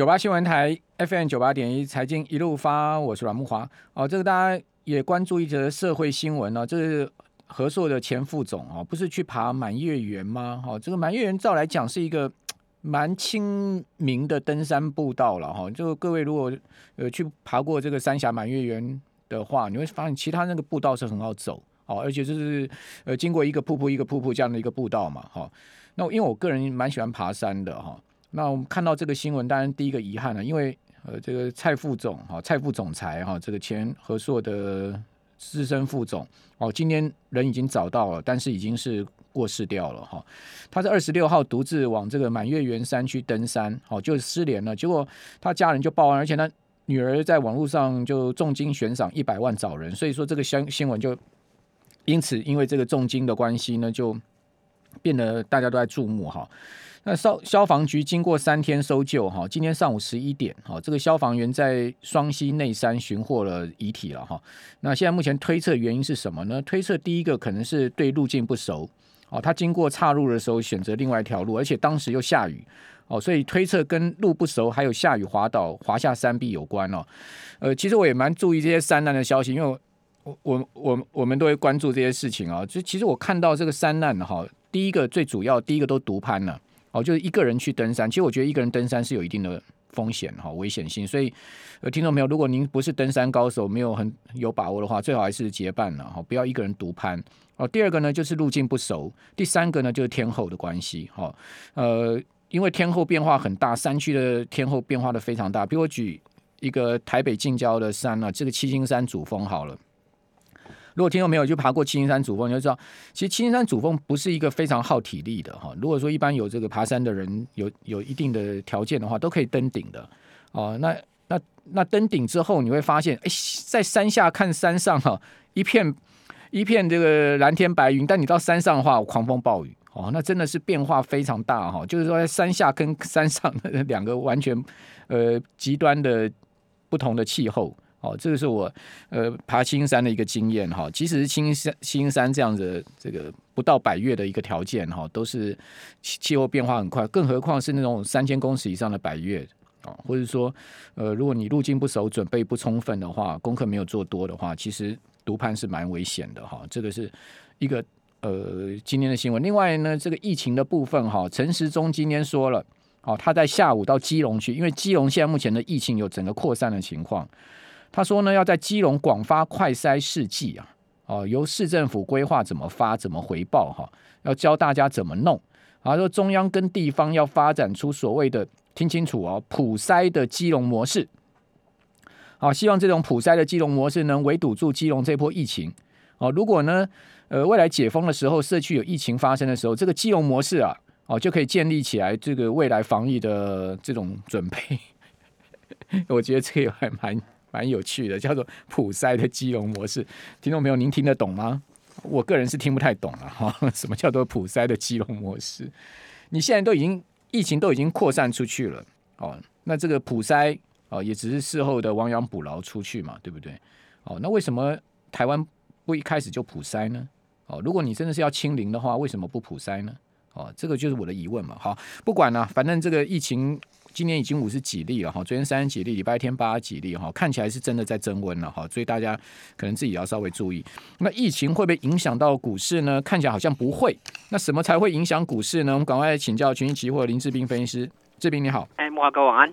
九八新闻台 FM 九八点一财经一路发，我是阮木华。哦，这个大家也关注一则社会新闻呢、哦，这是合硕的前副总哦，不是去爬满月圆吗？哈、哦，这个满月圆照来讲是一个 蛮亲民的登山步道了哈。就各位如果呃去爬过这个三峡满月圆的话，你会发现其他那个步道是很好走哦，而且就是呃经过一个瀑布一个瀑布这样的一个步道嘛哈。那因为我个人蛮喜欢爬山的哈。那我们看到这个新闻，当然第一个遗憾呢，因为呃，这个蔡副总哈，蔡副总裁哈，这个前和硕的资深副总哦，今天人已经找到了，但是已经是过世掉了哈。他是二十六号独自往这个满月圆山区登山，哦，就失联了。结果他家人就报案，而且他女儿在网络上就重金悬赏一百万找人，所以说这个新新闻就因此因为这个重金的关系呢，就变得大家都在注目哈。那消消防局经过三天搜救，哈，今天上午十一点，哈，这个消防员在双溪内山寻获了遗体了，哈。那现在目前推测原因是什么呢？推测第一个可能是对路径不熟，哦，他经过岔路的时候选择另外一条路，而且当时又下雨，哦，所以推测跟路不熟还有下雨滑倒滑下山壁有关哦。呃，其实我也蛮注意这些山难的消息，因为我我我我们都会关注这些事情啊。就其实我看到这个山难哈，第一个最主要第一个都独攀了。哦，就是一个人去登山，其实我觉得一个人登山是有一定的风险哈，危险性。所以，呃，听众朋友，如果您不是登山高手，没有很有把握的话，最好还是结伴了哈，不要一个人独攀。哦，第二个呢，就是路径不熟；第三个呢，就是天候的关系。哈，呃，因为天候变化很大，山区的天候变化的非常大。比如我举一个台北近郊的山啊，这个七星山主峰好了。如果听众没有去爬过七星山主峰，你就知道，其实七星山主峰不是一个非常耗体力的哈。如果说一般有这个爬山的人有有一定的条件的话，都可以登顶的哦。那那那登顶之后，你会发现，哎，在山下看山上哈，一片一片这个蓝天白云，但你到山上的话，狂风暴雨哦，那真的是变化非常大哈。就是说，在山下跟山上的两个完全呃极端的不同的气候。哦，这个是我呃爬青山的一个经验哈。即使是青山青山这样子，这个不到百岳的一个条件哈，都是气候变化很快，更何况是那种三千公尺以上的百岳啊，或者说呃，如果你路径不熟、准备不充分的话，功课没有做多的话，其实独攀是蛮危险的哈。这个是一个呃今天的新闻。另外呢，这个疫情的部分哈，陈时中今天说了，哦，他在下午到基隆去，因为基隆现在目前的疫情有整个扩散的情况。他说呢，要在基隆广发快筛试剂啊，哦，由市政府规划怎么发，怎么回报哈，要教大家怎么弄。他说中央跟地方要发展出所谓的，听清楚哦，普筛的基隆模式。好，希望这种普筛的基隆模式能围堵住基隆这波疫情。哦，如果呢，呃，未来解封的时候，社区有疫情发生的时候，这个基隆模式啊，哦，就可以建立起来这个未来防疫的这种准备。我觉得这也还蛮。蛮有趣的，叫做普筛的基隆模式，听众朋友，您听得懂吗？我个人是听不太懂了哈。什么叫做普筛的基隆模式？你现在都已经疫情都已经扩散出去了哦，那这个普筛哦，也只是事后的亡羊补牢出去嘛，对不对？哦，那为什么台湾不一开始就普筛呢？哦，如果你真的是要清零的话，为什么不普筛呢？哦，这个就是我的疑问嘛。好，不管了，反正这个疫情。今年已经五十几例了哈，昨天三十几例，礼拜天八十几例哈，看起来是真的在增温了哈，所以大家可能自己要稍微注意。那疫情会不会影响到股市呢？看起来好像不会。那什么才会影响股市呢？我们赶快来请教群益期货林志斌分析师，志斌你好。哎，木华哥晚安。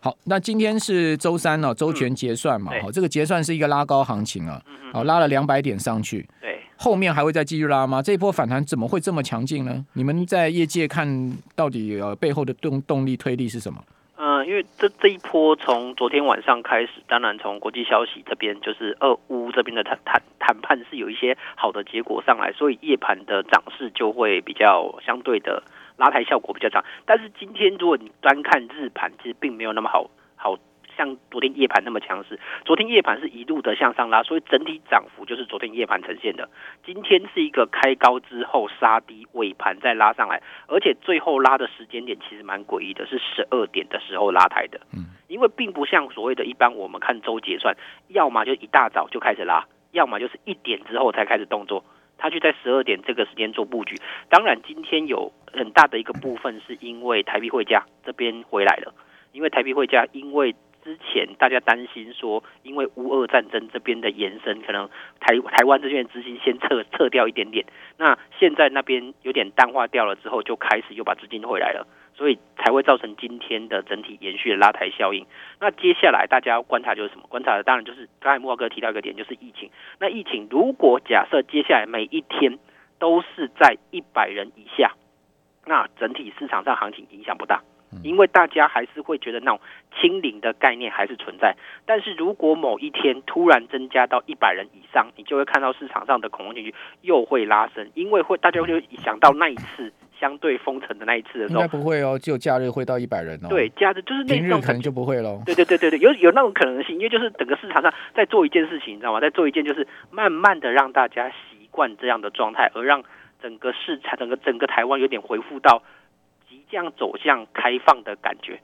好，那今天是周三了，周全结算嘛，好、嗯，这个结算是一个拉高行情啊，好，拉了两百点上去。对。后面还会再继续拉吗？这一波反弹怎么会这么强劲呢？你们在业界看到底呃背后的动动力推力是什么？嗯、因为这这一波从昨天晚上开始，当然从国际消息这边就是俄乌这边的谈谈谈判是有一些好的结果上来，所以夜盘的涨势就会比较相对的拉抬效果比较强。但是今天如果你单看日盘，其实并没有那么好。像昨天夜盘那么强势，昨天夜盘是一路的向上拉，所以整体涨幅就是昨天夜盘呈现的。今天是一个开高之后杀低，尾盘再拉上来，而且最后拉的时间点其实蛮诡异的，是十二点的时候拉抬的。嗯，因为并不像所谓的一般我们看周结算，要么就一大早就开始拉，要么就是一点之后才开始动作。他就在十二点这个时间做布局。当然，今天有很大的一个部分是因为台币汇价这边回来了。因为台币汇价因为。之前大家担心说，因为乌俄战争这边的延伸，可能台台湾这边的资金先撤撤掉一点点。那现在那边有点淡化掉了之后，就开始又把资金回来了，所以才会造成今天的整体延续的拉抬效应。那接下来大家要观察就是什么？观察的当然就是刚才莫哥提到一个点，就是疫情。那疫情如果假设接下来每一天都是在一百人以下，那整体市场上行情影响不大。因为大家还是会觉得那种清零的概念还是存在，但是如果某一天突然增加到一百人以上，你就会看到市场上的恐慌情绪又会拉升，因为会大家会想到那一次相对封城的那一次的时候，应该不会哦，只有假日会到一百人哦。对，假日就是那平日可能就不会喽。对对对对对，有有那种可能性，因为就是整个市场上在做一件事情，你知道吗？在做一件就是慢慢的让大家习惯这样的状态，而让整个市场、整个整个台湾有点恢复到。这样走向开放的感觉，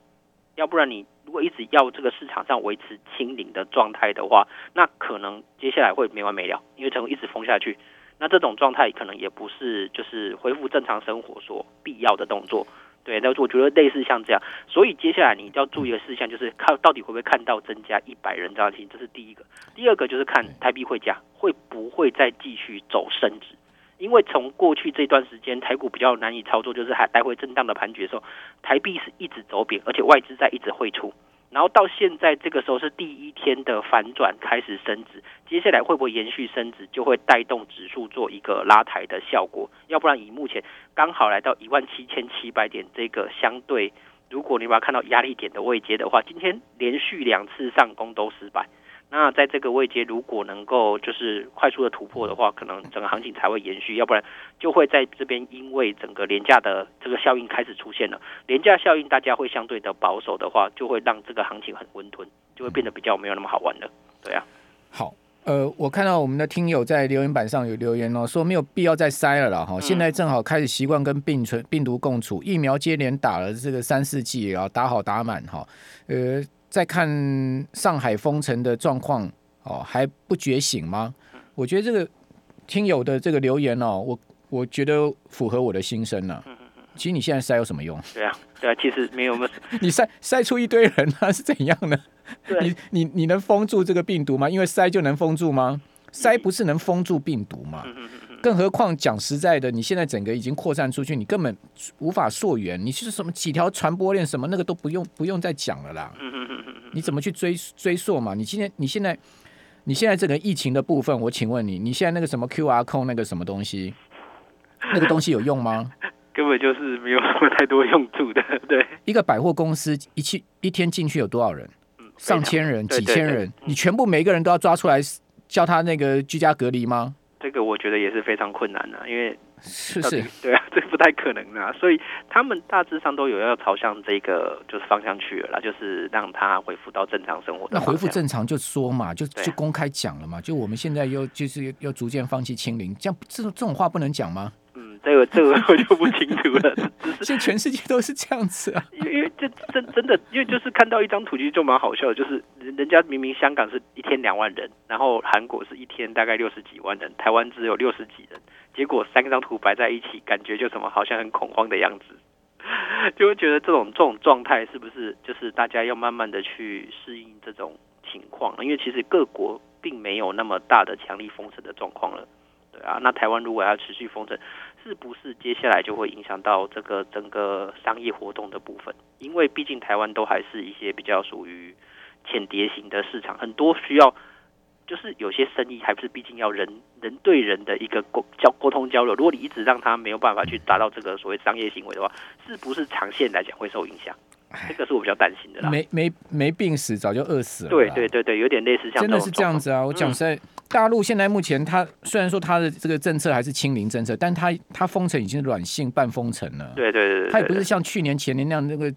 要不然你如果一直要这个市场上维持清零的状态的话，那可能接下来会没完没了，因为才会一直封下去。那这种状态可能也不是就是恢复正常生活所必要的动作。对，那我觉得类似像这样，所以接下来你要注意的事项就是看到底会不会看到增加一百人这样的情形，这是第一个。第二个就是看台币汇价会不会再继续走升值。因为从过去这段时间，台股比较难以操作，就是还来回震荡的盘局的时候，台币是一直走贬，而且外资在一直汇出，然后到现在这个时候是第一天的反转开始升值，接下来会不会延续升值，就会带动指数做一个拉抬的效果，要不然以目前刚好来到一万七千七百点这个相对，如果你把它看到压力点的位阶的话，今天连续两次上攻都失败。那在这个位阶，如果能够就是快速的突破的话，可能整个行情才会延续，要不然就会在这边因为整个廉价的这个效应开始出现了，廉价效应大家会相对的保守的话，就会让这个行情很温吞，就会变得比较没有那么好玩了。对啊，好，呃，我看到我们的听友在留言板上有留言哦，说没有必要再筛了啦哈，现在正好开始习惯跟病存病毒共处，疫苗接连打了这个三四剂啊，打好打满哈，呃。再看上海封城的状况哦，还不觉醒吗？我觉得这个听友的这个留言哦，我我觉得符合我的心声呢。其实你现在筛有什么用？对啊，对啊，其实没有。你筛筛出一堆人，那是怎样呢？你你你能封住这个病毒吗？因为筛就能封住吗？筛不是能封住病毒吗？更何况讲实在的，你现在整个已经扩散出去，你根本无法溯源。你是什么几条传播链什么那个都不用不用再讲了啦。你怎么去追追溯嘛？你今天你现在你现在这个疫情的部分，我请问你，你现在那个什么 QR code 那个什么东西，那个东西有用吗？根本就是没有什么太多用处的。对，一个百货公司一去一天进去有多少人？上千人、几千人，你全部每一个人都要抓出来叫他那个居家隔离吗？这个我觉得也是非常困难的，因为是是，对啊，这不太可能啊，所以他们大致上都有要朝向这个就是方向去了啦，就是让他恢复到正常生活。那恢复正常就说嘛，就就公开讲了嘛，就我们现在又就是要逐渐放弃清零，这样这种这种话不能讲吗？这个这个 我就不清楚了。只是全世界都是这样子啊，因为因为这真真的，因为就是看到一张图其实就蛮好笑的，就是人家明明香港是一天两万人，然后韩国是一天大概六十几万人，台湾只有六十几人，结果三张图摆在一起，感觉就什么好像很恐慌的样子，就会觉得这种这种状态是不是就是大家要慢慢的去适应这种情况？因为其实各国并没有那么大的强力封城的状况了，对啊，那台湾如果要持续封城。是不是接下来就会影响到这个整个商业活动的部分？因为毕竟台湾都还是一些比较属于浅碟型的市场，很多需要就是有些生意还不是毕竟要人人对人的一个沟交沟通交流。如果你一直让他没有办法去达到这个所谓商业行为的话，是不是长线来讲会受影响？这个是我比较担心的啦。没没没病死，早就饿死了。对对对对，有点类似像真的是这样子啊！我讲实在。嗯大陆现在目前，它虽然说它的这个政策还是清零政策，但它它封城已经是软性半封城了。对对对，它也不是像去年前年那样那个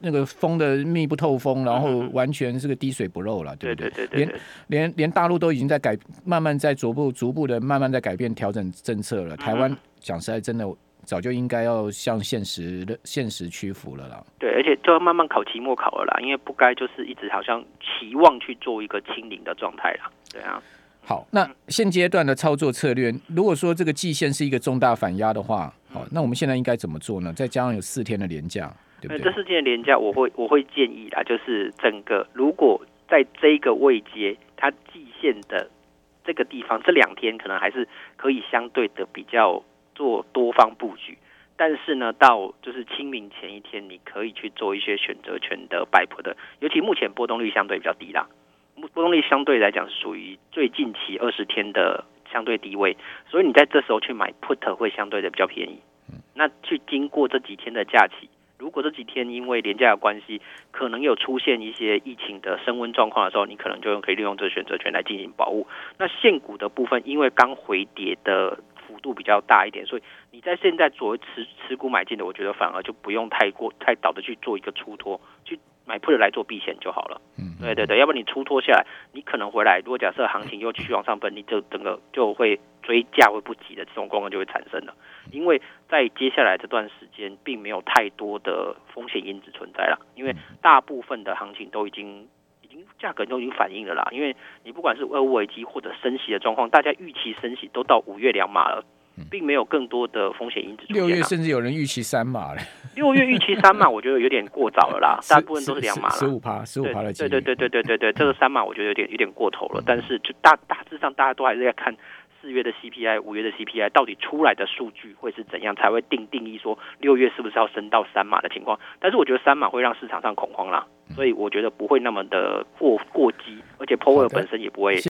那个封的密不透风，然后完全是个滴水不漏了，对不对？对对对，连连连大陆都已经在改，慢慢在逐步逐步的慢慢在改变调整政策了。台湾讲实在，真的早就应该要向现实的现实屈服了啦。对，而且就要慢慢考期末考了啦，因为不该就是一直好像期望去做一个清零的状态啦。对啊。好，那现阶段的操作策略，如果说这个季线是一个重大反压的话，好，那我们现在应该怎么做呢？再加上有四天的连假，对不对？这四天的连假，我会我会建议啦，就是整个如果在这个位阶，它季线的这个地方，这两天可能还是可以相对的比较做多方布局。但是呢，到就是清明前一天，你可以去做一些选择权的 buy put 的，尤其目前波动率相对比较低啦，波动率相对来讲是属于最近期二十天的相对低位，所以你在这时候去买 put 会相对的比较便宜。那去经过这几天的假期，如果这几天因为连假的关系，可能有出现一些疫情的升温状况的时候，你可能就可以利用这个选择权来进行保护。那现股的部分，因为刚回跌的幅度比较大一点，所以你在现在作为持持股买进的，我觉得反而就不用太过太早的去做一个出脱去。买 put 来做避险就好了。嗯，对对对，要不然你出脱下来，你可能回来，如果假设行情又继续往上奔，你就整个就会追价会不及的这种状况就会产生了。因为在接下来这段时间，并没有太多的风险因子存在了，因为大部分的行情都已经已经价格都已经反映了啦。因为你不管是俄乌危机或者升息的状况，大家预期升息都到五月两码了。并没有更多的风险因子出现。六月甚至有人预期三码了。六月预期三码，我觉得有点过早了啦。大部分都是两码了。十五趴，十五趴的。对对对对对对对，这个三码我觉得有点有点过头了。但是就大大致上，大家都还是在看四月的 CPI、五月的 CPI 到底出来的数据会是怎样，才会定定义说六月是不是要升到三码的情况。但是我觉得三码会让市场上恐慌啦，所以我觉得不会那么的过过激，而且 Powell 本身也不会。